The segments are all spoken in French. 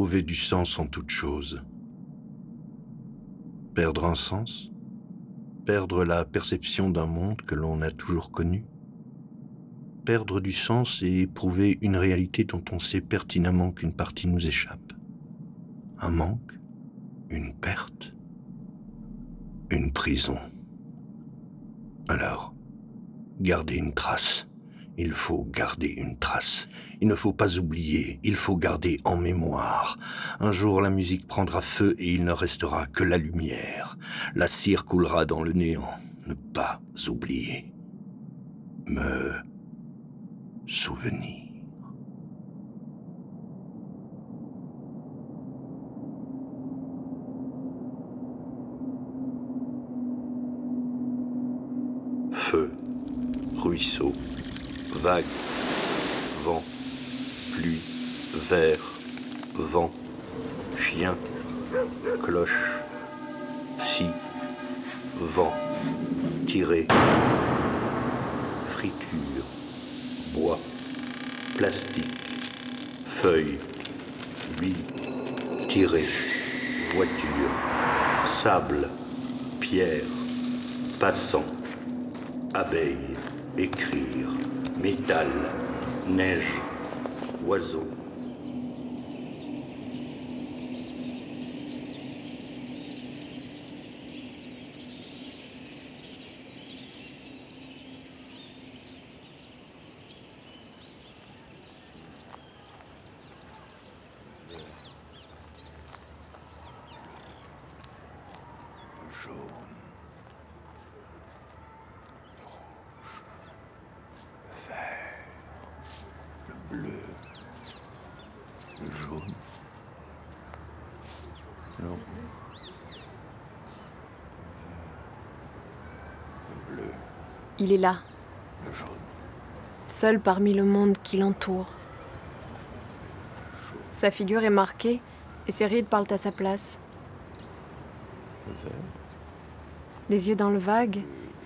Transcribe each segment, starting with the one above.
trouver du sens en toute chose. Perdre un sens Perdre la perception d'un monde que l'on a toujours connu Perdre du sens et éprouver une réalité dont on sait pertinemment qu'une partie nous échappe Un manque Une perte Une prison Alors, garder une trace. Il faut garder une trace. Il ne faut pas oublier, il faut garder en mémoire. Un jour la musique prendra feu et il ne restera que la lumière. La cire coulera dans le néant. Ne pas oublier. Me souvenir. Feu, ruisseau, vague, vent, pluie, verre, vent, chien, cloche, scie, vent, tiré, friture, bois, plastique, feuille, bille, tiré, voiture, sable, pierre, passant, abeille, écrire, métal, neige, oiseau. jaune. Il est là. Seul parmi le monde qui l'entoure. Sa figure est marquée et ses rides parlent à sa place. Les yeux dans le vague,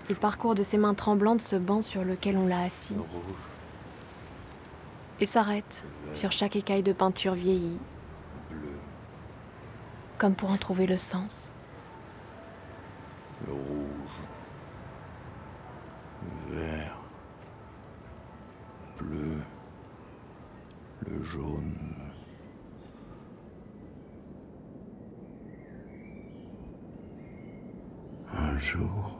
il parcourt de ses mains tremblantes ce banc sur lequel on l'a assis. Et s'arrête sur chaque écaille de peinture vieillie. Comme pour en trouver le sens. bleu, le jaune. Un jour,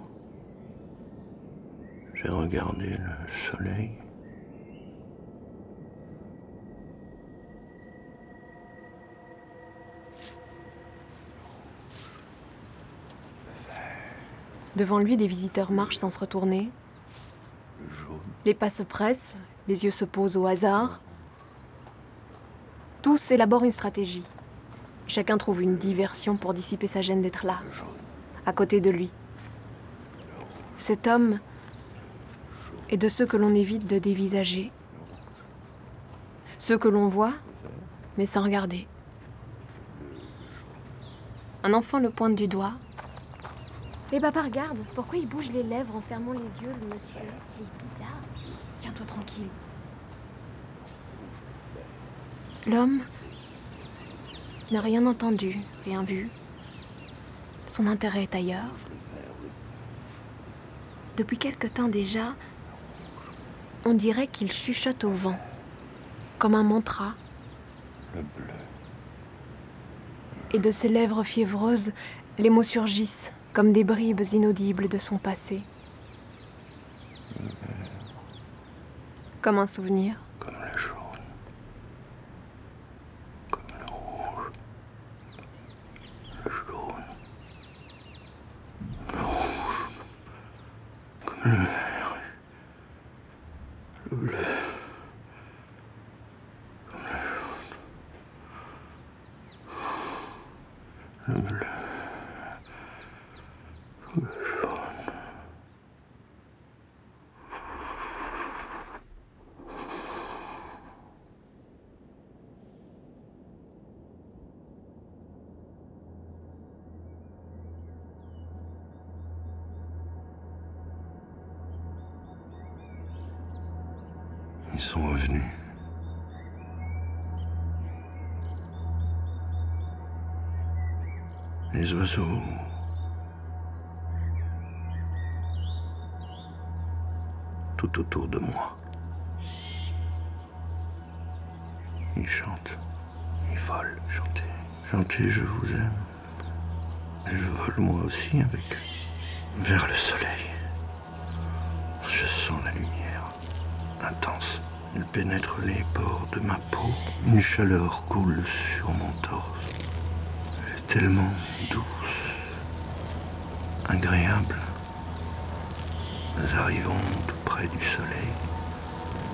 j'ai regardé le soleil. Devant lui, des visiteurs marchent sans se retourner. Les pas se pressent, les yeux se posent au hasard. Tous élaborent une stratégie. Chacun trouve une diversion pour dissiper sa gêne d'être là, à côté de lui. Cet homme est de ceux que l'on évite de dévisager. Ceux que l'on voit, mais sans regarder. Un enfant le pointe du doigt. Mais papa, regarde, pourquoi il bouge les lèvres en fermant les yeux, le monsieur? Il est bizarre. Tiens-toi tranquille. L'homme n'a rien entendu, rien vu. Son intérêt est ailleurs. Depuis quelque temps déjà, on dirait qu'il chuchote au vent, comme un mantra. Le bleu. Et de ses lèvres fiévreuses, les mots surgissent comme des bribes inaudibles de son passé. Comme un souvenir. Oiseaux. Tout autour de moi. Ils chantent, ils volent, chantez, chantez, je vous aime. Je vole moi aussi avec vers le soleil. Je sens la lumière intense. Elle pénètre les pores de ma peau. Une chaleur coule sur mon torse. Tellement douce, agréable. Nous arrivons tout près du soleil.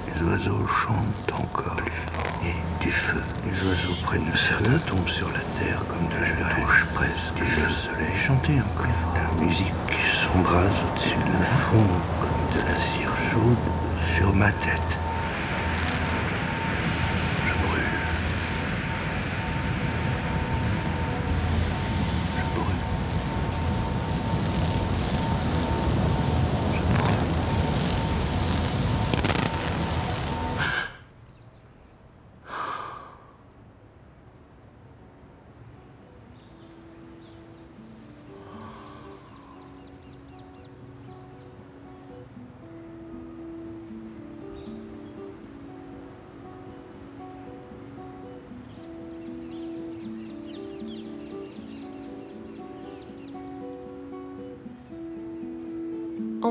Les oiseaux chantent encore plus fort. Et du feu. Les oiseaux prennent certains tombent sur la terre comme de la touche presque du soleil. Chantez encore. La musique s'embrase au-dessus de fond comme de la cire chaude sur ma tête.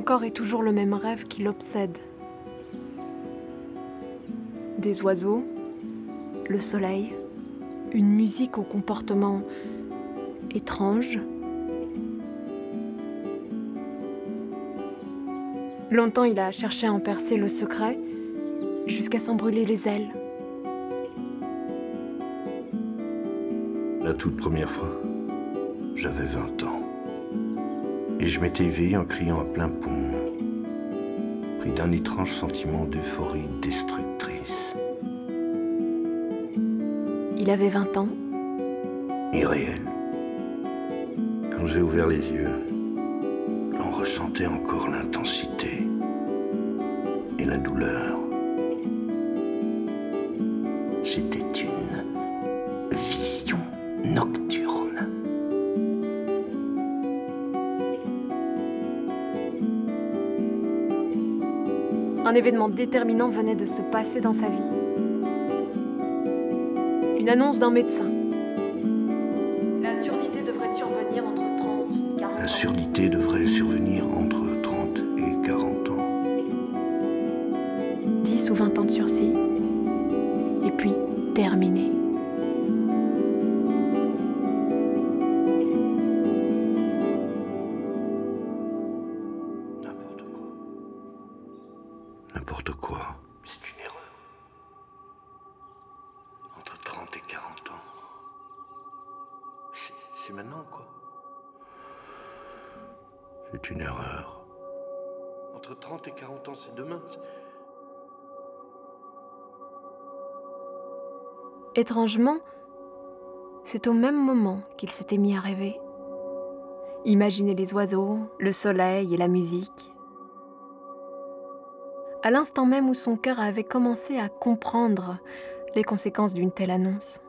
Encore et toujours le même rêve qui l'obsède. Des oiseaux, le soleil, une musique au comportement étrange. Longtemps il a cherché à en percer le secret, jusqu'à s'en brûler les ailes. La toute première fois, j'avais 20 ans. Et je m'étais éveillé en criant à plein poumon, pris d'un étrange sentiment d'euphorie destructrice. Il avait 20 ans, irréel. Quand j'ai ouvert les yeux, on ressentait encore l'intensité et la douleur. Un événement déterminant venait de se passer dans sa vie. Une annonce d'un médecin. Étrangement, c'est au même moment qu'il s'était mis à rêver. Imaginer les oiseaux, le soleil et la musique. À l'instant même où son cœur avait commencé à comprendre les conséquences d'une telle annonce.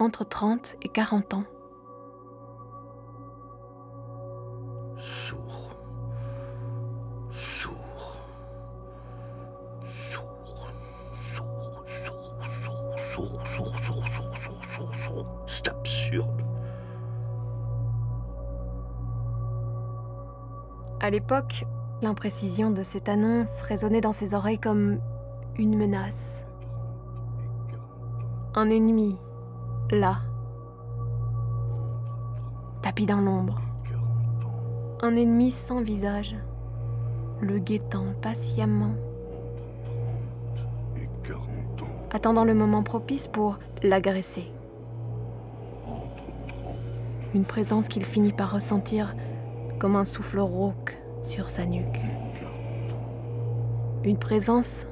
Entre 30 et 40 ans. À l'époque, l'imprécision de cette annonce résonnait dans ses oreilles comme une menace. Un ennemi, là, tapis dans l'ombre. Un ennemi sans visage, le guettant patiemment, Et 40 ans. attendant le moment propice pour l'agresser. Une présence qu'il finit par ressentir comme un souffle rauque sur sa nuque. Une présence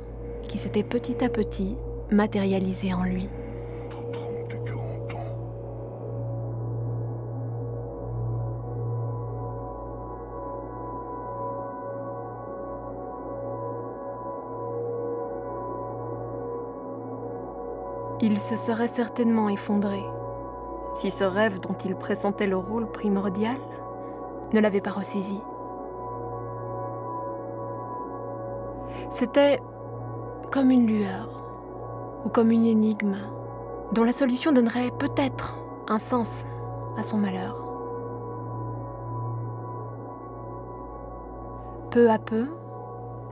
qui s'était petit à petit matérialisée en lui. Entre 30 et 40 ans. Il se serait certainement effondré si ce rêve dont il pressentait le rôle primordial ne l'avait pas ressaisi. C'était comme une lueur ou comme une énigme dont la solution donnerait peut-être un sens à son malheur. Peu à peu,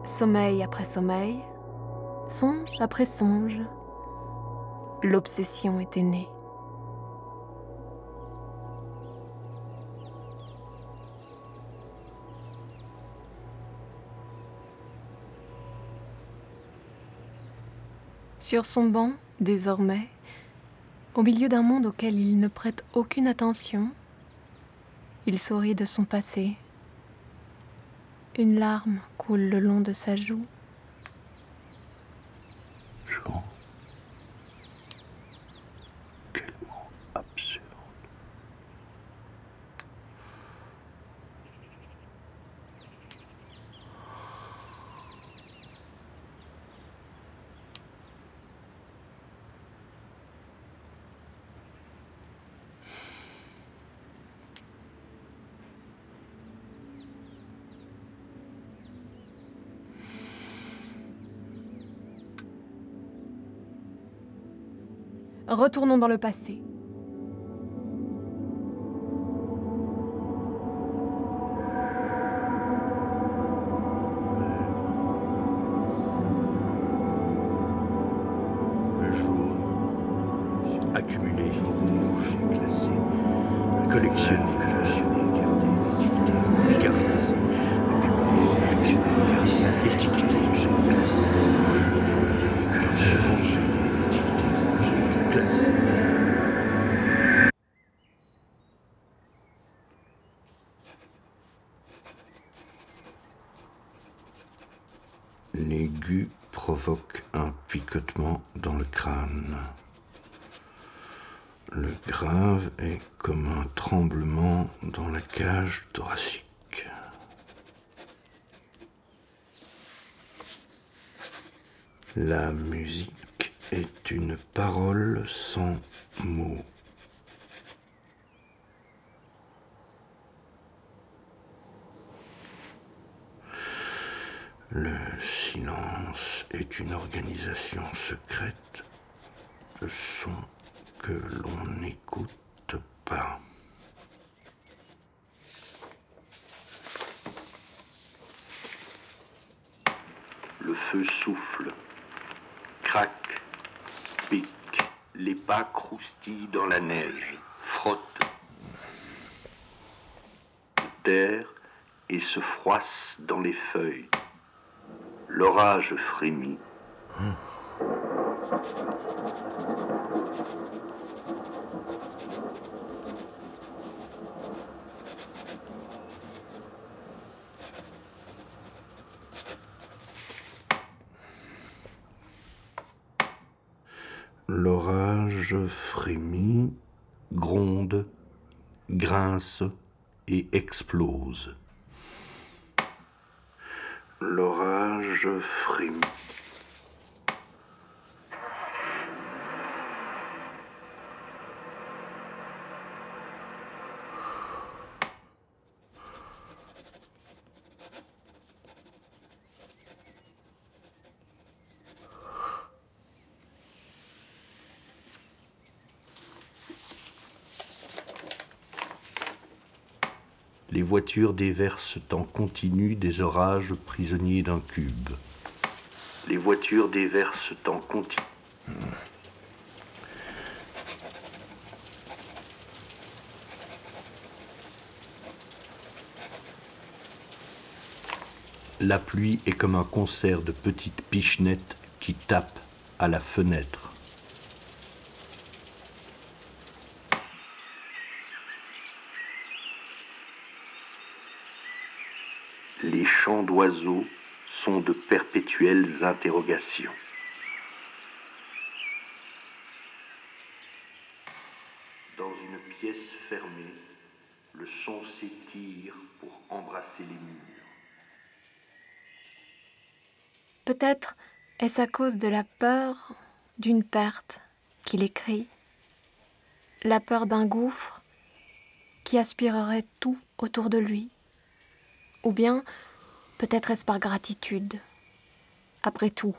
sommeil après sommeil, songe après songe, l'obsession était née. Sur son banc, désormais, au milieu d'un monde auquel il ne prête aucune attention, il sourit de son passé. Une larme coule le long de sa joue. Retournons dans le passé. Provoque un picotement dans le crâne. Le grave est comme un tremblement dans la cage thoracique. La musique est une parole sans mots. Le silence est une organisation secrète de sons que l'on n'écoute pas. Le feu souffle, craque, pique, les pas croustillent dans la neige, frottent, terre et se froissent dans les feuilles. L'orage frémit. L'orage frémit, gronde, grince et explose. L'orage frémit. Les voitures déversent en continu des orages prisonniers d'un cube. Les voitures déversent en continu. La pluie est comme un concert de petites pichenettes qui tapent à la fenêtre. Les chants sont de perpétuelles interrogations. Dans une pièce fermée, le son s'étire pour embrasser les murs. Peut-être est-ce à cause de la peur d'une perte qu'il écrit. La peur d'un gouffre qui aspirerait tout autour de lui. Ou bien, peut-être est-ce par gratitude. Après tout,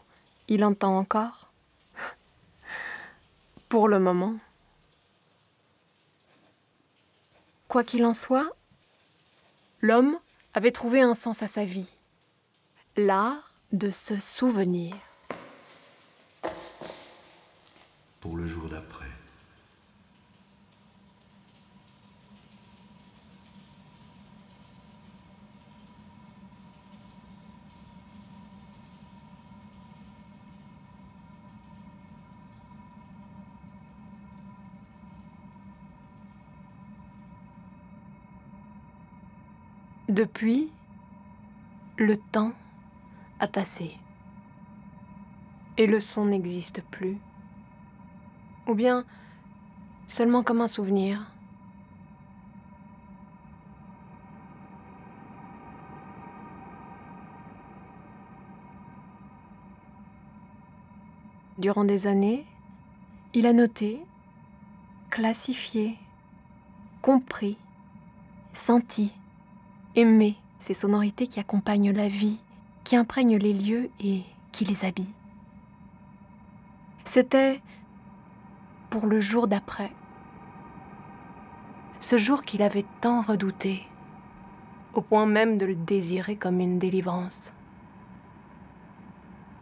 il entend encore? Pour le moment. Quoi qu'il en soit, l'homme avait trouvé un sens à sa vie. L'art de se souvenir. Pour le jour d'après. Depuis, le temps a passé. Et le son n'existe plus. Ou bien seulement comme un souvenir. Durant des années, il a noté, classifié, compris, senti aimer ces sonorités qui accompagnent la vie, qui imprègnent les lieux et qui les habillent. C'était pour le jour d'après, ce jour qu'il avait tant redouté, au point même de le désirer comme une délivrance.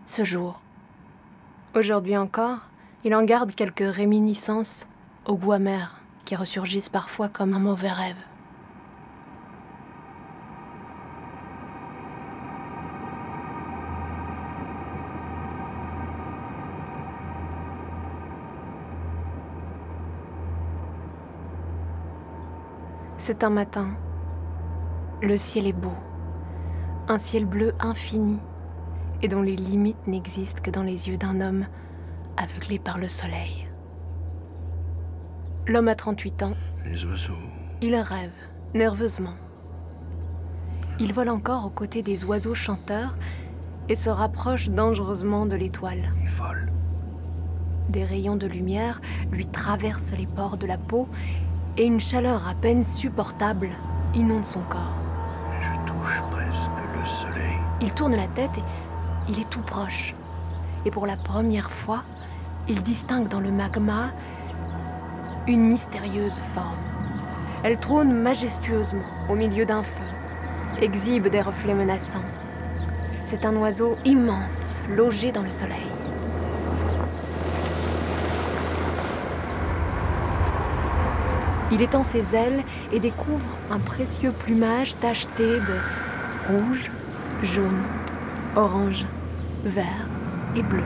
Ce jour, aujourd'hui encore, il en garde quelques réminiscences au goût amer qui ressurgissent parfois comme un mauvais rêve. C'est un matin. Le ciel est beau. Un ciel bleu infini et dont les limites n'existent que dans les yeux d'un homme aveuglé par le soleil. L'homme a 38 ans. Les oiseaux. Il rêve, nerveusement. Il vole encore aux côtés des oiseaux chanteurs et se rapproche dangereusement de l'étoile. Il vole. Des rayons de lumière lui traversent les pores de la peau et une chaleur à peine supportable inonde son corps. Je touche presque le soleil. Il tourne la tête et il est tout proche. Et pour la première fois, il distingue dans le magma une mystérieuse forme. Elle trône majestueusement au milieu d'un feu, exhibe des reflets menaçants. C'est un oiseau immense, logé dans le soleil. Il étend ses ailes et découvre un précieux plumage tacheté de rouge, jaune, orange, vert et bleu.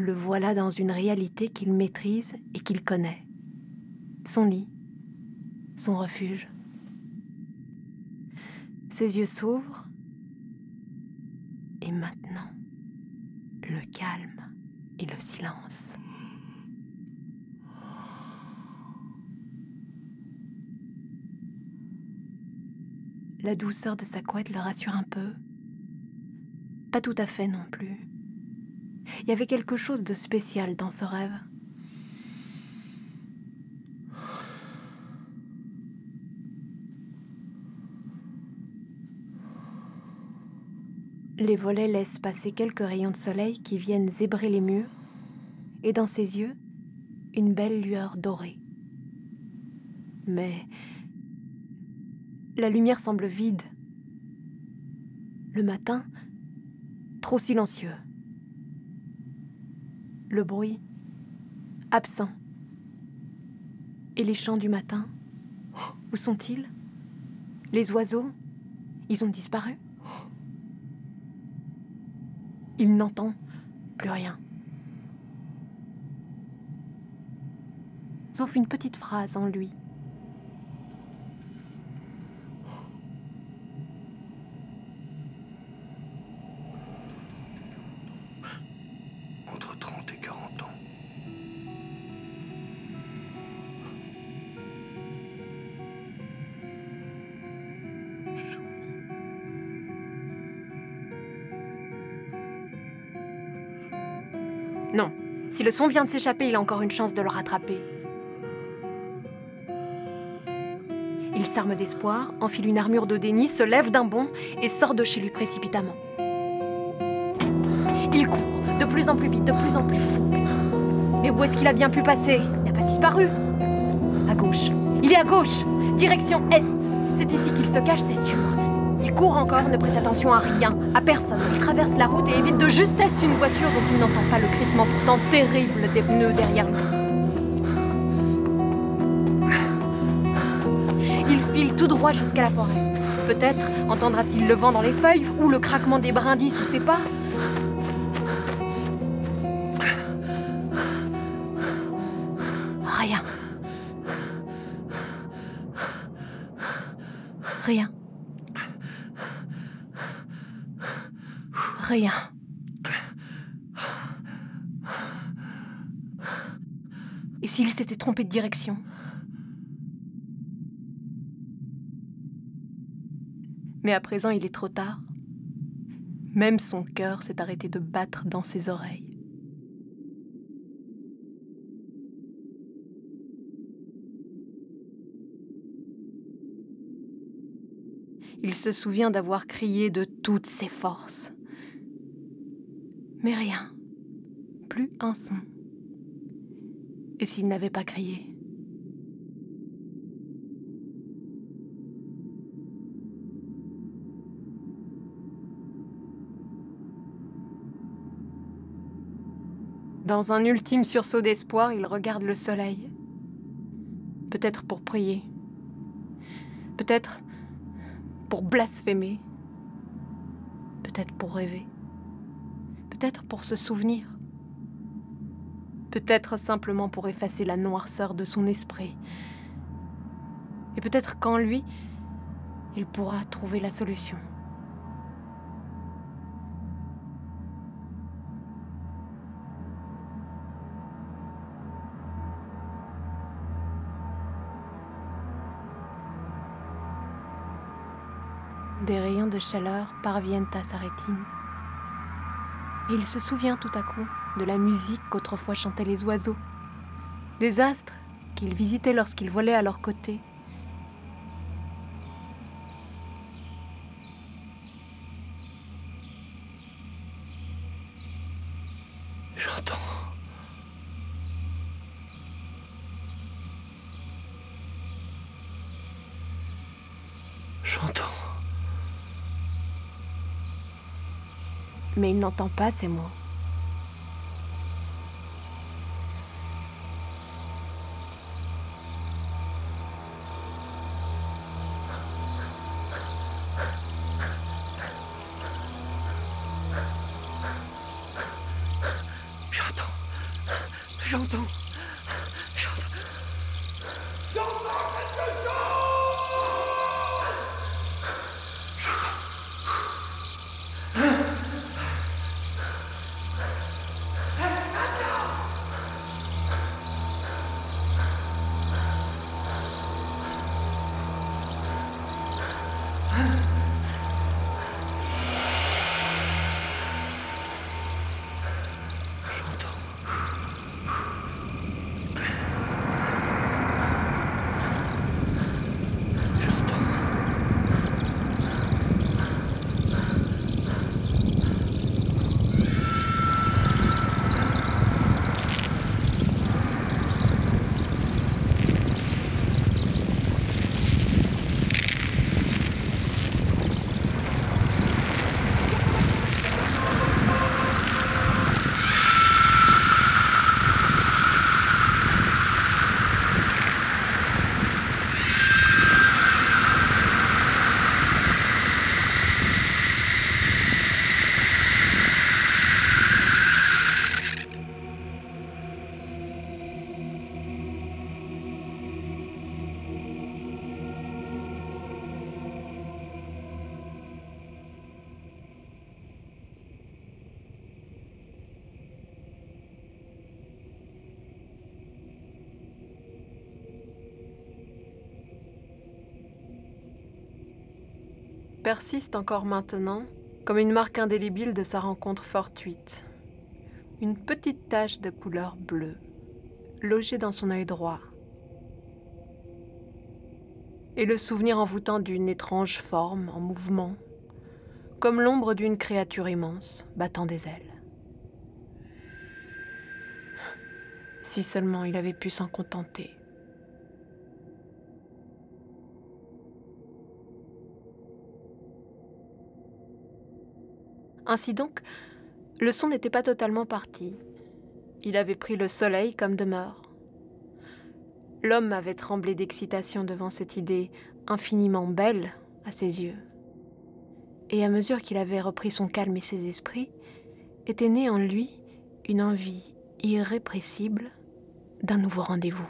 Le voilà dans une réalité qu'il maîtrise et qu'il connaît. Son lit, son refuge. Ses yeux s'ouvrent et maintenant, le calme et le silence. La douceur de sa couette le rassure un peu. Pas tout à fait non plus. Il y avait quelque chose de spécial dans ce rêve. Les volets laissent passer quelques rayons de soleil qui viennent zébrer les murs, et dans ses yeux, une belle lueur dorée. Mais la lumière semble vide. Le matin, trop silencieux. Le bruit absent. Et les chants du matin Où sont-ils? Les oiseaux Ils ont disparu? Il n'entend plus rien. Sauf une petite phrase en lui. Si le son vient de s'échapper, il a encore une chance de le rattraper. Il s'arme d'espoir, enfile une armure de déni, se lève d'un bond et sort de chez lui précipitamment. Il court, de plus en plus vite, de plus en plus fou. Mais où est-ce qu'il a bien pu passer? Il n'a pas disparu. À gauche. Il est à gauche. Direction Est. C'est ici qu'il se cache, c'est sûr. Il court encore, ne prête attention à rien, à personne. Il traverse la route et évite de justesse une voiture dont il n'entend pas le crissement pourtant terrible des pneus derrière lui. Il file tout droit jusqu'à la forêt. Peut-être entendra-t-il le vent dans les feuilles ou le craquement des brindilles sous ses pas. Rien. Et s'il s'était trompé de direction? Mais à présent, il est trop tard. Même son cœur s'est arrêté de battre dans ses oreilles. Il se souvient d'avoir crié de toutes ses forces. Mais rien. Plus un son. Et s'il n'avait pas crié? Dans un ultime sursaut d'espoir, il regarde le soleil. Peut-être pour prier. Peut-être pour blasphémer. Peut-être pour rêver. Peut-être pour se souvenir. Peut-être simplement pour effacer la noirceur de son esprit. Et peut-être qu'en lui, il pourra trouver la solution. Des rayons de chaleur parviennent à sa rétine. Et il se souvient tout à coup de la musique qu'autrefois chantaient les oiseaux, des astres qu'il visitait lorsqu'il volait à leur côté. Mais il n'entend pas ces mots. J'entends. J'entends. Persiste encore maintenant comme une marque indélébile de sa rencontre fortuite. Une petite tache de couleur bleue, logée dans son œil droit. Et le souvenir envoûtant d'une étrange forme en mouvement, comme l'ombre d'une créature immense battant des ailes. Si seulement il avait pu s'en contenter. Ainsi donc, le son n'était pas totalement parti. Il avait pris le soleil comme demeure. L'homme avait tremblé d'excitation devant cette idée infiniment belle à ses yeux. Et à mesure qu'il avait repris son calme et ses esprits, était née en lui une envie irrépressible d'un nouveau rendez-vous.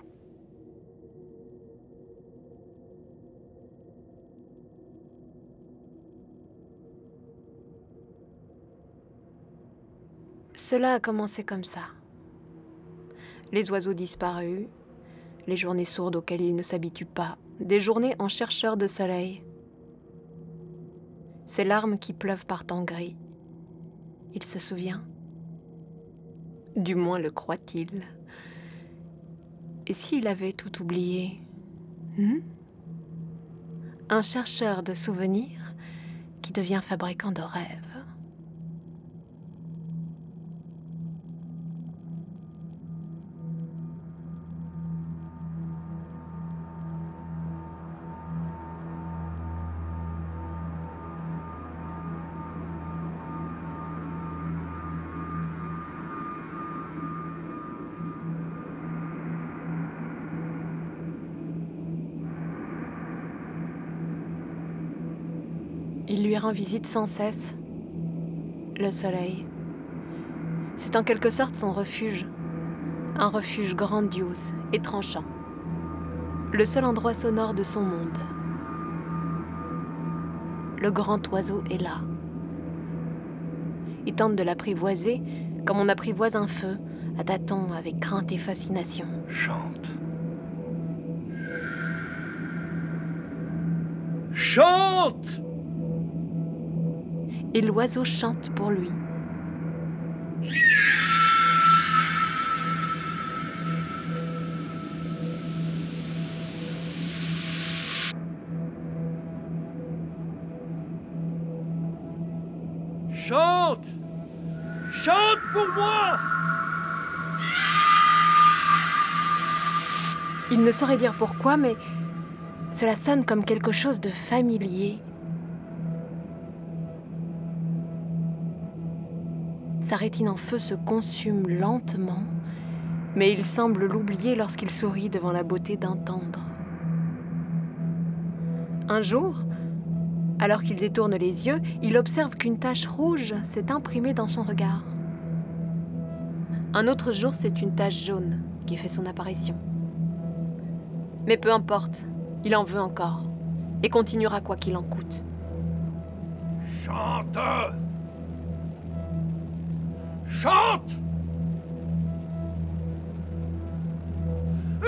Cela a commencé comme ça. Les oiseaux disparus, les journées sourdes auxquelles il ne s'habitue pas, des journées en chercheur de soleil. Ces larmes qui pleuvent par temps gris. Il se souvient. Du moins le croit-il. Et s'il avait tout oublié hmm? Un chercheur de souvenirs qui devient fabricant de rêves. Il lui rend visite sans cesse. Le soleil. C'est en quelque sorte son refuge. Un refuge grandiose et tranchant. Le seul endroit sonore de son monde. Le grand oiseau est là. Il tente de l'apprivoiser comme on apprivoise un feu, à tâtons avec crainte et fascination. Chante. Chante et l'oiseau chante pour lui. Chante! Chante pour moi! Il ne saurait dire pourquoi, mais cela sonne comme quelque chose de familier Sa rétine en feu se consume lentement, mais il semble l'oublier lorsqu'il sourit devant la beauté d'entendre. Un jour, alors qu'il détourne les yeux, il observe qu'une tache rouge s'est imprimée dans son regard. Un autre jour, c'est une tache jaune qui fait son apparition. Mais peu importe, il en veut encore et continuera quoi qu'il en coûte. Chante Chante!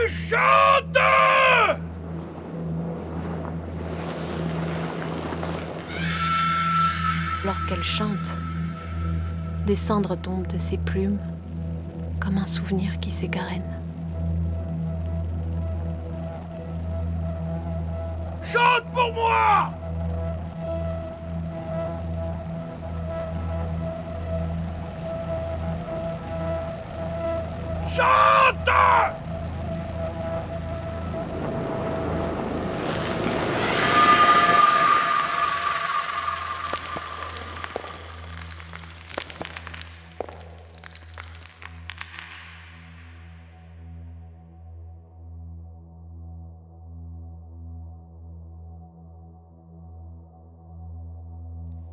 Chante! Lorsqu'elle chante, des cendres tombent de ses plumes comme un souvenir qui s'égarène. Chante pour moi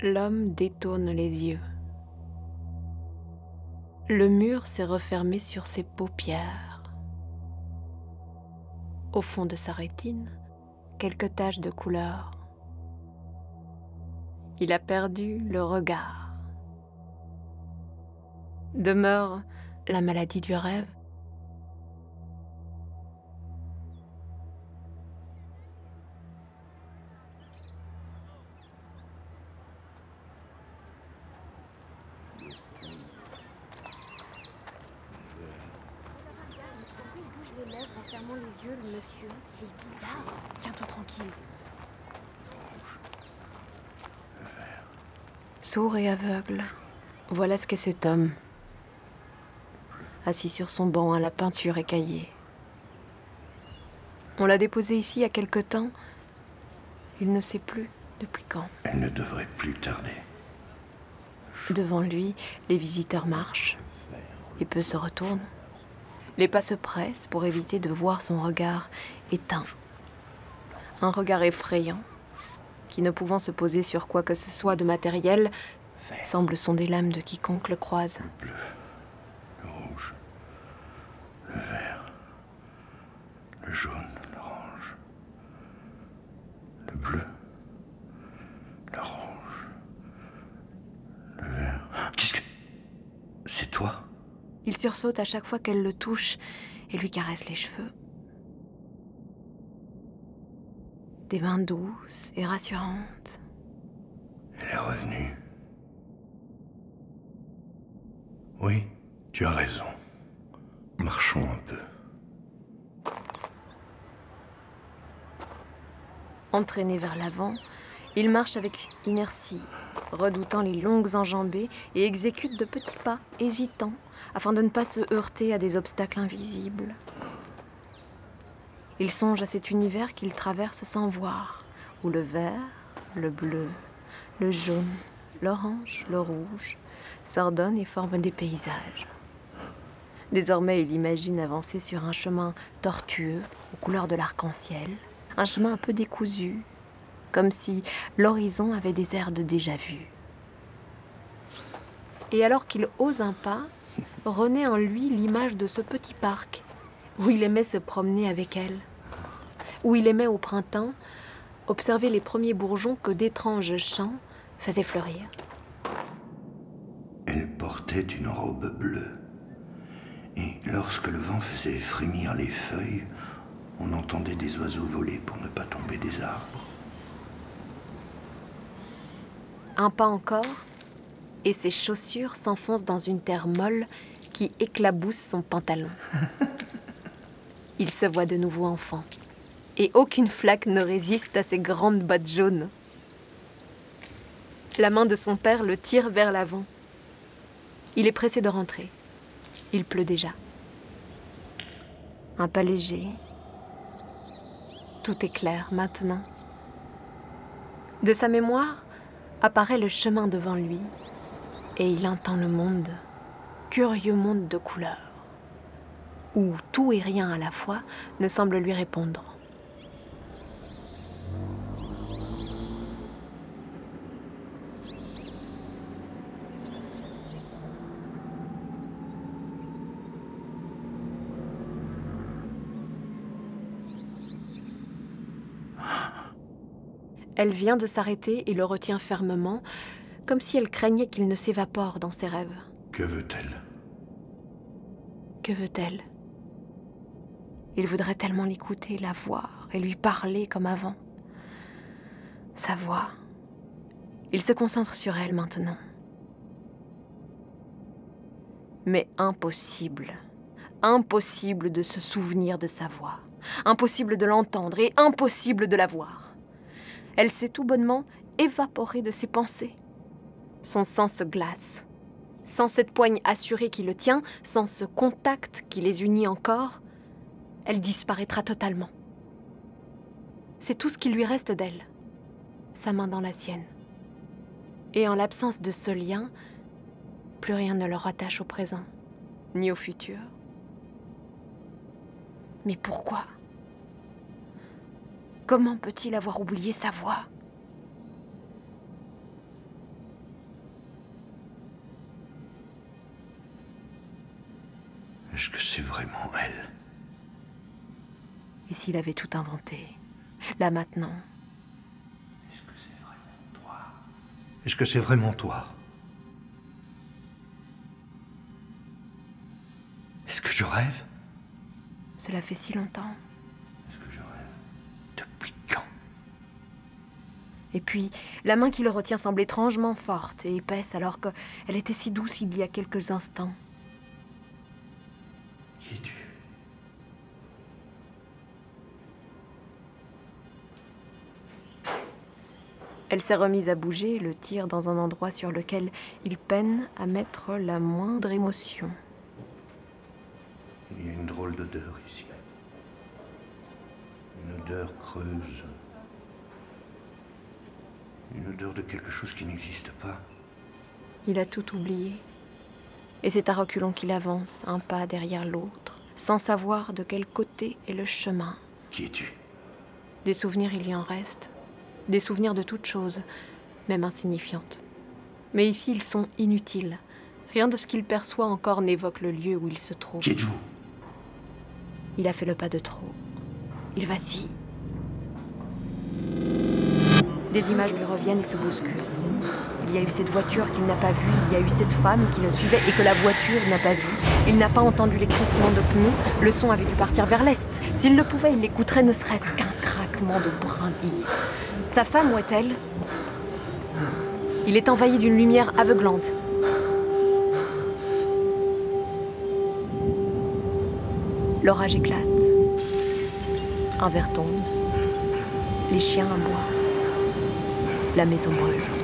L'homme détourne les yeux. Le mur s'est refermé sur ses paupières. Au fond de sa rétine, quelques taches de couleur. Il a perdu le regard. Demeure la maladie du rêve les yeux, le monsieur. Il est bizarre. Tiens-toi tranquille. Sourd et aveugle, voilà ce qu'est cet homme. Assis sur son banc à la peinture écaillée. On l'a déposé ici il y a quelque temps. Il ne sait plus depuis quand. Elle ne devrait plus tarder. Devant lui, les visiteurs marchent et peu se retournent. Les pas se pressent pour éviter de voir son regard éteint. Un regard effrayant qui, ne pouvant se poser sur quoi que ce soit de matériel, semble sonder l'âme de quiconque le croise. Le bleu, le rouge, le vert, le jaune, l'orange, le bleu, l'orange, le vert. Qu'est-ce que... C'est toi Il sursaute à chaque fois qu'elle le touche et lui caresse les cheveux. Des mains douces et rassurantes. Elle est revenue. Oui, tu as raison. Marchons un peu. Entraîné vers l'avant, il marche avec inertie, redoutant les longues enjambées et exécute de petits pas hésitants afin de ne pas se heurter à des obstacles invisibles. Il songe à cet univers qu'il traverse sans voir, où le vert, le bleu, le jaune, l'orange, le rouge s'ordonnent et forment des paysages. Désormais, il imagine avancer sur un chemin tortueux aux couleurs de l'arc-en-ciel, un chemin un peu décousu, comme si l'horizon avait des airs de déjà-vu. Et alors qu'il ose un pas, renaît en lui l'image de ce petit parc où il aimait se promener avec elle, où il aimait au printemps observer les premiers bourgeons que d'étranges chants faisaient fleurir. Elle portait une robe bleue. Et lorsque le vent faisait frémir les feuilles, on entendait des oiseaux voler pour ne pas tomber des arbres. Un pas encore, et ses chaussures s'enfoncent dans une terre molle qui éclabousse son pantalon. Il se voit de nouveau enfant, et aucune flaque ne résiste à ses grandes bottes jaunes. La main de son père le tire vers l'avant. Il est pressé de rentrer. Il pleut déjà. Un pas léger. Tout est clair maintenant. De sa mémoire apparaît le chemin devant lui et il entend le monde, curieux monde de couleurs, où tout et rien à la fois ne semble lui répondre. Elle vient de s'arrêter et le retient fermement, comme si elle craignait qu'il ne s'évapore dans ses rêves. Que veut-elle? Que veut-elle? Il voudrait tellement l'écouter, la voir et lui parler comme avant. Sa voix. Il se concentre sur elle maintenant. Mais impossible. Impossible de se souvenir de sa voix. Impossible de l'entendre et impossible de la voir. Elle s'est tout bonnement évaporée de ses pensées. Son sang se glace. Sans cette poigne assurée qui le tient, sans ce contact qui les unit encore, elle disparaîtra totalement. C'est tout ce qui lui reste d'elle, sa main dans la sienne. Et en l'absence de ce lien, plus rien ne le rattache au présent, ni au futur. Mais pourquoi? Comment peut-il avoir oublié sa voix? Est-ce que c'est vraiment elle? Et s'il avait tout inventé? Là maintenant. Est-ce que c'est vraiment toi? Est-ce que c'est vraiment toi? Est-ce que je rêve? Cela fait si longtemps. Est-ce que je rêve? Depuis quand? Et puis, la main qui le retient semble étrangement forte et épaisse alors qu'elle était si douce il y a quelques instants. Elle s'est remise à bouger, le tire dans un endroit sur lequel il peine à mettre la moindre émotion. Il y a une drôle d'odeur ici. Une odeur creuse. Une odeur de quelque chose qui n'existe pas. Il a tout oublié. Et c'est à reculons qu'il avance, un pas derrière l'autre, sans savoir de quel côté est le chemin. Qui es-tu? Des souvenirs, il y en reste. Des souvenirs de toutes choses, même insignifiantes. Mais ici, ils sont inutiles. Rien de ce qu'il perçoit encore n'évoque le lieu où il se trouve. Qui êtes-vous? Il a fait le pas de trop. Il vacille. Des images lui reviennent et se bousculent. Il y a eu cette voiture qu'il n'a pas vue, il y a eu cette femme qui le suivait et que la voiture n'a pas vue. Il n'a pas entendu les crissements de pneus, le son avait dû partir vers l'est. S'il le pouvait, il l'écouterait ne serait-ce qu'un craquement de brindilles. Sa femme, où est-elle Il est envahi d'une lumière aveuglante. L'orage éclate. Un verre tombe. Les chiens aboient. La maison brûle.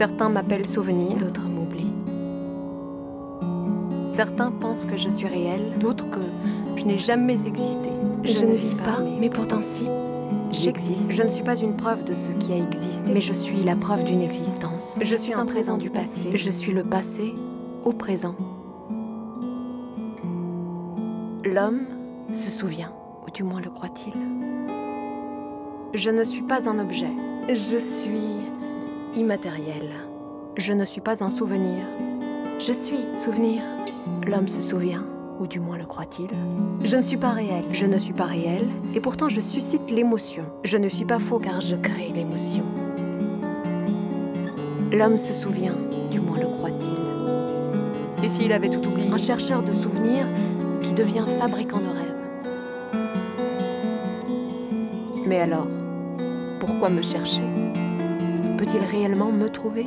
Certains m'appellent souvenir, d'autres m'oublient. Certains pensent que je suis réelle, d'autres que je n'ai jamais existé. Je, ne vis pas, mais pourtant si. J'existe. Je ne suis pas une preuve de ce qui a existé, mais je suis la preuve d'une existence. Je suis un présent du passé. Je suis le passé au présent. L'homme se souvient, ou du moins le croit-il. Je ne suis pas un objet. Je suis immatériel. Je ne suis pas un souvenir. Je suis souvenir. L'homme se souvient, ou du moins le croit-il. Je ne suis pas réel. Je ne suis pas réel, et pourtant je suscite l'émotion. Je ne suis pas faux car je crée l'émotion. L'homme se souvient, du moins le croit-il. Et s'il avait tout oublié? Un chercheur de souvenirs qui devient fabricant de rêves. Mais alors, pourquoi me chercher? Peut-il réellement me trouver?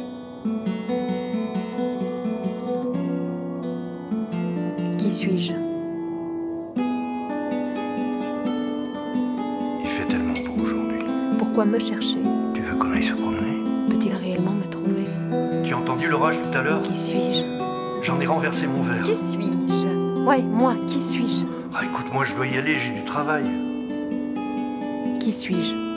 Qui suis-je? Il fait tellement beau aujourd'hui. Pourquoi me chercher? Tu veux qu'on aille se promener? Peut-il réellement me trouver? Tu as entendu l'orage tout à l'heure? Qui suis-je? J'en ai renversé mon verre. Qui suis-je? Ouais, moi, qui suis-je? Ah, écoute, moi je dois y aller, j'ai du travail. Qui suis-je?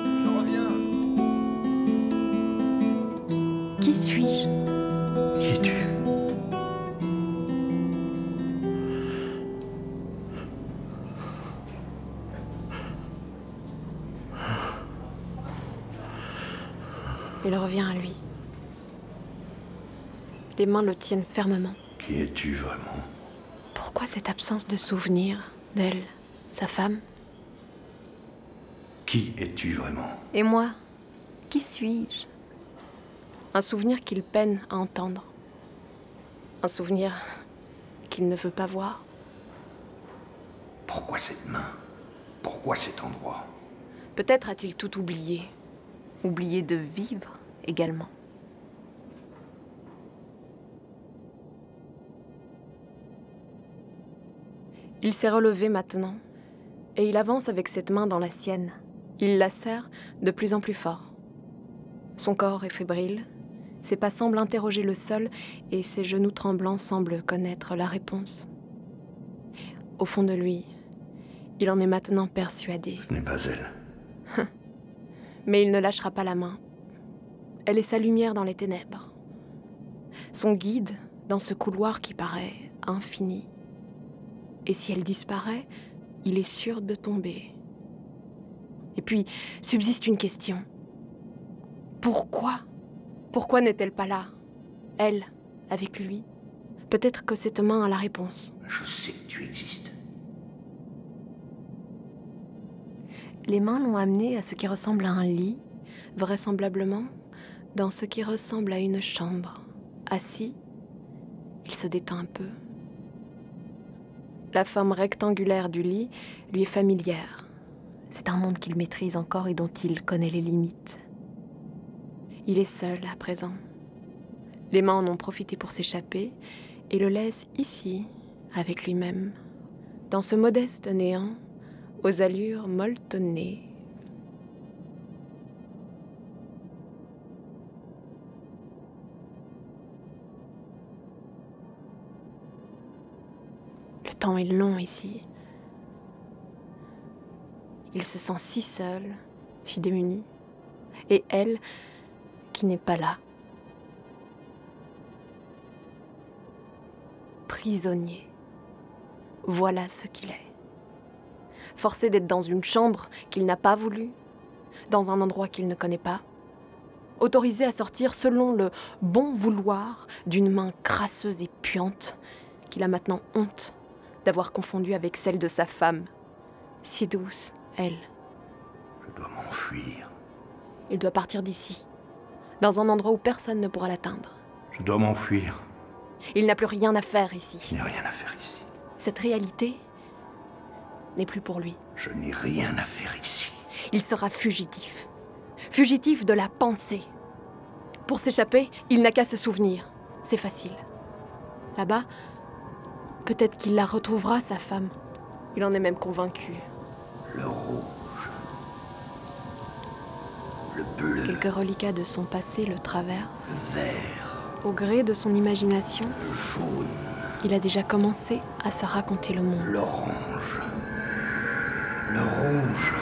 Il revient à lui. Les mains le tiennent fermement. Qui es-tu vraiment? Pourquoi cette absence de souvenir d'elle, sa femme? Qui es-tu vraiment? Et moi, qui suis-je? Un souvenir qu'il peine à entendre. Un souvenir qu'il ne veut pas voir. Pourquoi cette main? Pourquoi cet endroit? Peut-être a-t-il tout oublié. Oublié de vivre également. Il s'est relevé maintenant, et il avance avec cette main dans la sienne. Il la serre de plus en plus fort. Son corps est fébrile, ses pas semblent interroger le sol, et ses genoux tremblants semblent connaître la réponse. Au fond de lui, il en est maintenant persuadé. Ce n'est pas elle. Mais il ne lâchera pas la main. Elle est sa lumière dans les ténèbres. Son guide dans ce couloir qui paraît infini. Et si elle disparaît, il est sûr de tomber. Et puis, subsiste une question. Pourquoi? Pourquoi n'est-elle pas là? Elle, avec lui? Peut-être que cette main a la réponse. Je sais que tu existes. Les mains l'ont amené à ce qui ressemble à un lit, vraisemblablement dans ce qui ressemble à une chambre. Assis, il se détend un peu. La forme rectangulaire du lit lui est familière. C'est un monde qu'il maîtrise encore et dont il connaît les limites. Il est seul à présent. Les mains en ont profité pour s'échapper et le laissent ici, avec lui-même, dans ce modeste néant, aux allures molletonnées. Le temps est long ici. Il se sent si seul, si démuni. Et elle, qui n'est pas là. Prisonnier. Voilà ce qu'il est. Forcé d'être dans une chambre qu'il n'a pas voulu, dans un endroit qu'il ne connaît pas, autorisé à sortir selon le bon vouloir d'une main crasseuse et puante qu'il a maintenant honte d'avoir confondu avec celle de sa femme, si douce, elle. Je dois m'enfuir. Il doit partir d'ici, dans un endroit où personne ne pourra l'atteindre. Je dois m'enfuir. Il n'a plus rien à faire ici. Il n'y a rien à faire ici. Cette réalité n'est plus pour lui. Je n'ai rien à faire ici. Il sera fugitif. Fugitif de la pensée. Pour s'échapper, il n'a qu'à se souvenir. C'est facile. Là-bas, peut-être qu'il la retrouvera, sa femme. Il en est même convaincu. Le rouge. Le bleu. Quelques reliquats de son passé le traversent. Le vert. Au gré de son imagination, Le jaune. il a déjà commencé à se raconter le monde. L'orange. Le rouge.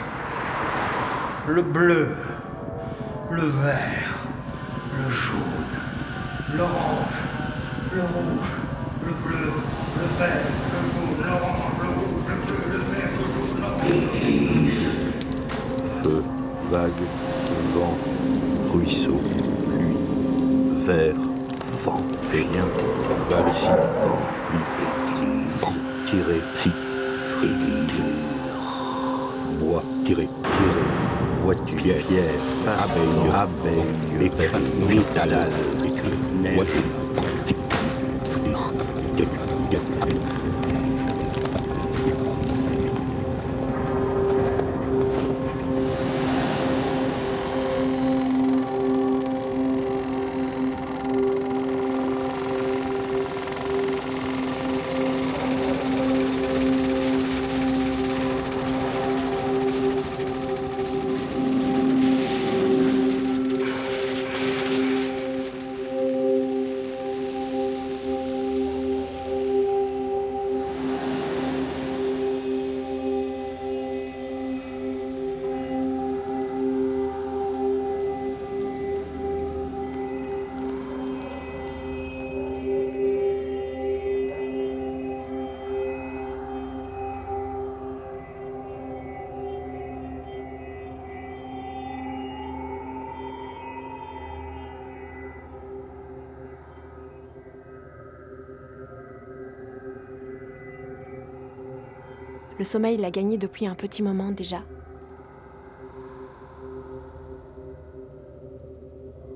Le bleu. Le vert. Le jaune. L'orange. Le rouge. Le bleu. Le vert. Le jaune. L'orange. Le rouge. Le bleu. Le vert. Le jaune. L'orange. Feu, vague, vent, ruisseau, pluie, vert, vent, rien, si, vent, église, tiré, si, église, tiré, tiré, voiture, pierre, abeille, abeille, écrit, métal, écrit, neige, Le sommeil l'a gagné depuis un petit moment déjà.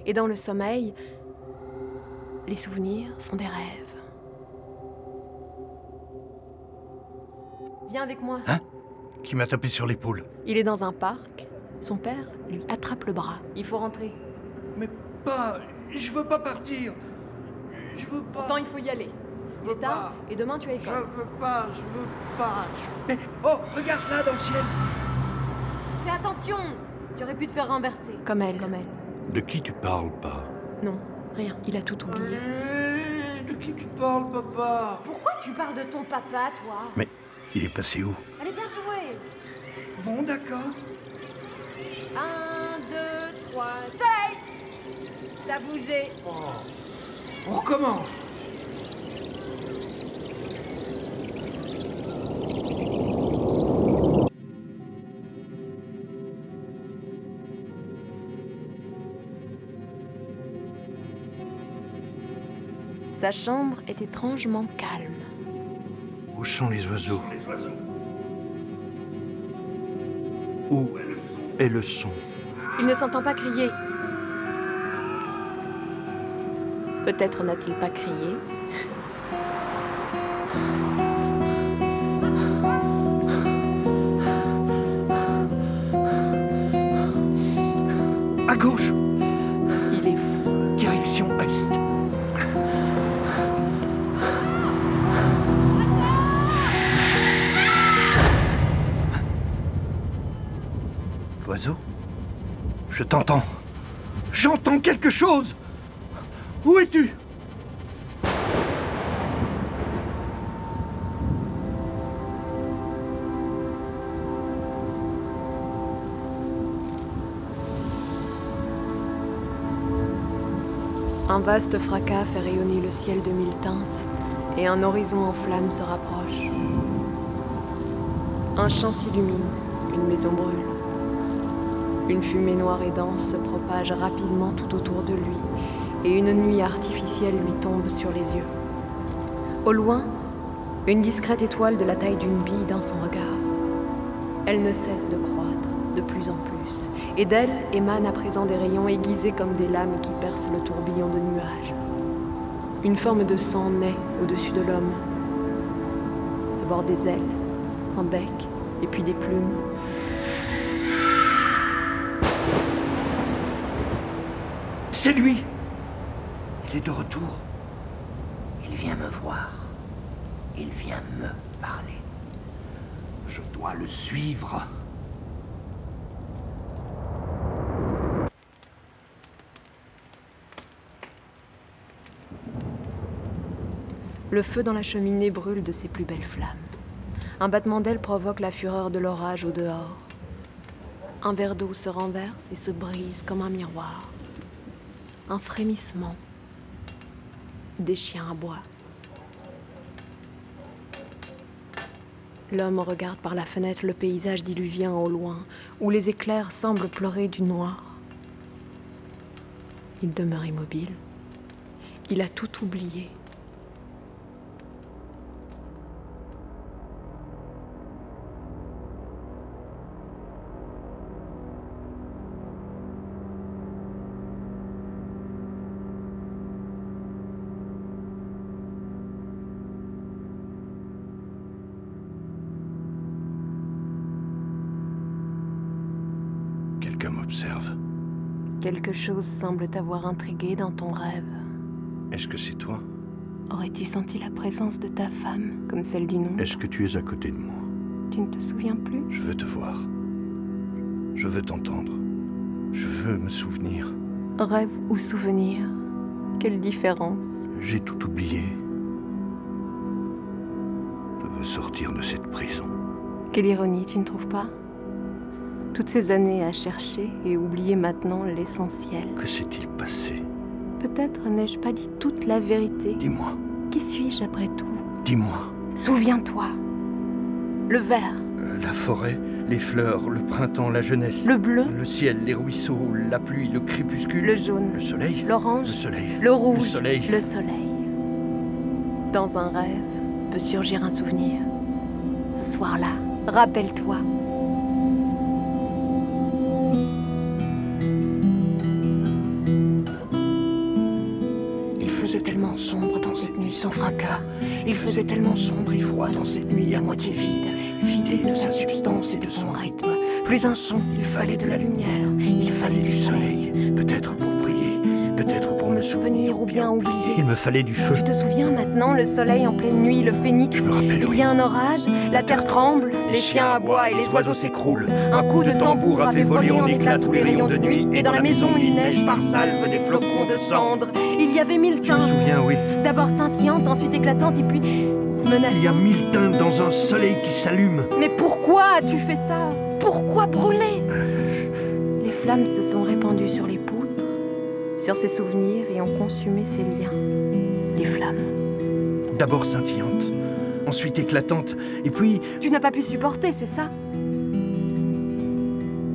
Et dans le sommeil, les souvenirs sont des rêves. Viens avec moi. Qui m'a tapé sur l'épaule? Il est dans un parc. Son père lui attrape le bras. Il faut rentrer. Mais pas, je veux pas partir. Je veux pas. Pourtant, il faut y aller. Et demain tu as Je école. veux pas, je veux pas. je- Mais oh, regarde là dans le ciel. Fais attention Tu aurais pu te faire renverser. Comme elle. Comme elle. De qui tu parles, pas Non, rien. Il a tout oublié. De qui tu parles, papa Pourquoi tu parles de ton papa, toi Mais il est passé où Allez, bien joué Bon, d'accord. Un, deux, trois, soleil T'as bougé On recommence. Sa chambre est étrangement calme. Où sont les oiseaux Où est le son Il ne s'entend pas crier. Peut-être n'a-t-il pas crié. À gauche Je t'entends. J'entends quelque chose Où es-tu? Un vaste fracas fait rayonner le ciel de mille teintes et un horizon en flammes se rapproche. Un champ s'illumine, une maison brûle. Une fumée noire et dense se propage rapidement tout autour de lui et une nuit artificielle lui tombe sur les yeux. Au loin, une discrète étoile de la taille d'une bille dans son regard. Elle ne cesse de croître de plus en plus, et d'elle émanent à présent des rayons aiguisés comme des lames qui percent le tourbillon de nuages. Une forme de sang naît au-dessus de l'homme. D'abord des ailes, un bec, et puis des plumes. C'est lui Il est de retour. Il vient me voir. Il vient me parler. Je dois le suivre. Le feu dans la cheminée brûle de ses plus belles flammes. Un battement d'aile provoque la fureur de l'orage au dehors. Un verre d'eau se renverse et se brise comme un miroir. Un frémissement. Des chiens aboient. L'homme regarde par la fenêtre le paysage diluvien au loin, où les éclairs semblent pleurer du noir. Il demeure immobile. Il a tout oublié. Quelque chose semble t'avoir intrigué dans ton rêve. Est-ce que c'est toi? Aurais-tu senti la présence de ta femme, comme celle du nom? Est-ce que tu es à côté de moi? Tu ne te souviens plus? Je veux te voir. Je veux t'entendre. Je veux me souvenir. Rêve ou souvenir? Quelle différence? J'ai tout oublié. Je veux sortir de cette prison. Quelle ironie, tu ne trouves pas? Toutes ces années à chercher et oublier maintenant l'essentiel. Que s'est-il passé? Peut-être n'ai-je pas dit toute la vérité. Dis-moi, Qui suis-je après tout? Dis-moi. Souviens-toi. Le vert, Euh, la forêt, les fleurs, le printemps, la jeunesse. le bleu, Le ciel, les ruisseaux, la pluie, le crépuscule. le jaune, Le soleil. Le l'orange, soleil. le rouge, Le soleil. le soleil. Dans un rêve peut surgir un souvenir. Ce soir-là, rappelle-toi. Sombre dans cette nuit sans fracas. Il faisait tellement sombre et froid dans cette nuit à moitié vide, vidé de sa substance et de son rythme. Plus un son, il fallait de la lumière, il fallait du soleil. Peut-être pour prier, peut-être pour me Souvenir ou bien oublier. Il me fallait du feu. Tu te souviens maintenant, le soleil en pleine nuit, le phénix? Je me rappelle, Il y a un orage, la terre tremble, les chiens aboient et les oiseaux s'écroulent. Un coup de tambour a fait voler en éclats tous les rayons de nuit, et dans la maison il neige par salve des flocons de cendres. Il y avait mille Je me teintes, souviens, oui. d'abord scintillante, ensuite éclatante, et puis Il y a menaçante. mille teintes dans un soleil qui s'allume. Mais pourquoi as-tu fait ça? Pourquoi brûler? Les flammes se sont répandues sur les poutres, sur ses souvenirs et ont consumé ses liens. Les flammes. D'abord scintillante, ensuite éclatante, et puis Tu n'as pas pu supporter, c'est ça?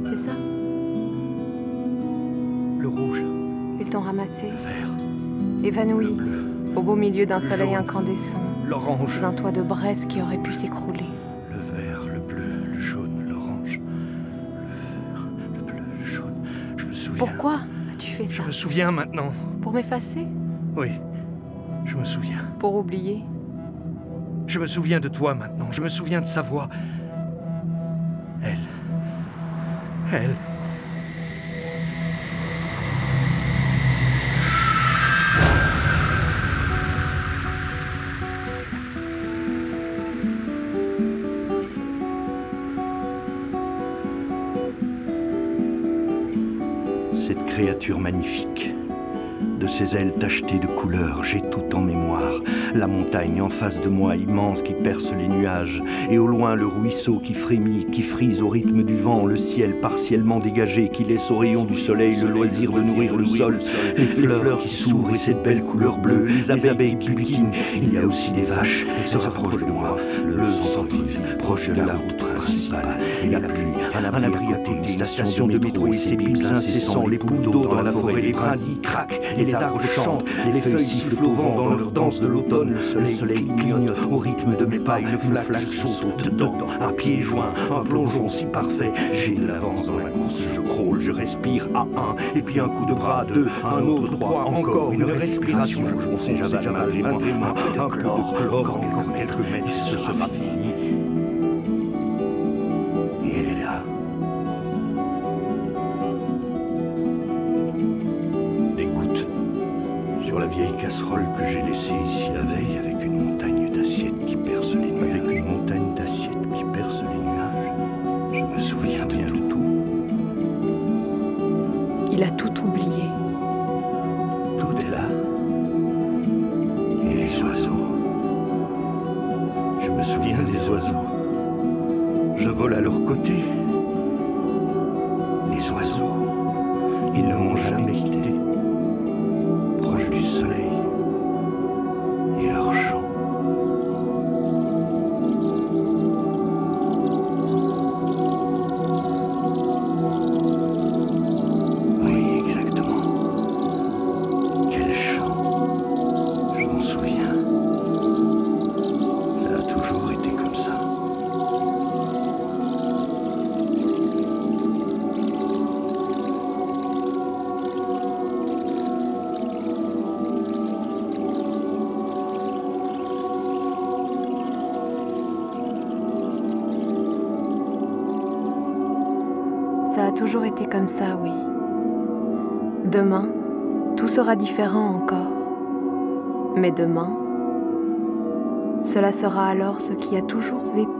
C'est ça? Le rouge, Ils t'ont ramassé, le vert, évanoui, au beau milieu d'un soleil incandescent, l'orange, sous un toit de braise qui aurait pu s'écrouler. Le vert, le bleu, le jaune, l'orange, le vert, le bleu, le jaune. Je me souviens. Pourquoi as-tu fait ça? Je me souviens maintenant. Pour m'effacer? Oui, je me souviens. Pour oublier? Je me souviens de toi maintenant. Je me souviens de sa voix. Elle. Elle. Créature magnifique, de ses ailes tachetées de couleurs, j'ai tout en mémoire. La montagne en face de moi immense qui perce les nuages, et au loin le ruisseau qui frémit, qui frise au rythme du vent, le ciel partiellement dégagé qui laisse aux rayons du soleil le loisir de nourrir le sol, les fleurs qui s'ouvrent et cette belle couleur bleue, les abeilles qui butinent. Il y a aussi des vaches. Qui se rapprochent de moi, le centre-ville, proche de la route principale. Il y a la pluie, un abri à côté, une station de métro et ses bips incessants, les poules d'eau dans la forêt, les brindilles craquent et les arbres chantent, les feuilles sifflent au vent dans leur danse de l'automne, le soleil clignote au rythme de mes pas, une flaque saute dedans, un pied joint, un plongeon si parfait, j'ai de l'avance dans la course, je frôle, je respire à un, et puis un coup de bras, deux, un autre, trois, encore une respiration, je fonce et j'avale malgré moi, un ce sera comme ça, oui. Demain, tout sera différent encore. Mais demain, cela sera alors ce qui a toujours été.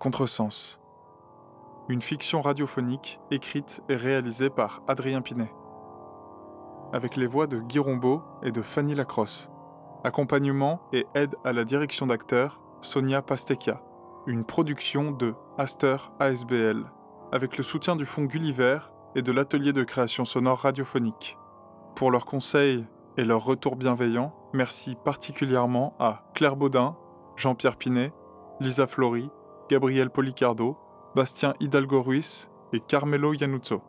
Contresens. Une fiction radiophonique écrite et réalisée par Adrien Pinet. Avec les voix de Guy Rombaud et de Fanny Lacrosse. Accompagnement et aide à la direction d'acteur, Sonia Pastecchia. Une production de Aster ASBL, avec le soutien du Fonds Gulliver et de l'Atelier de création sonore radiophonique. Pour leurs conseils et leurs retours bienveillants, merci particulièrement à Claire Baudin, Jean-Pierre Pinet, Lisa Flory, Gabriel Policardo, Bastien Hidalgo Ruiz et Carmelo Yanuzzo.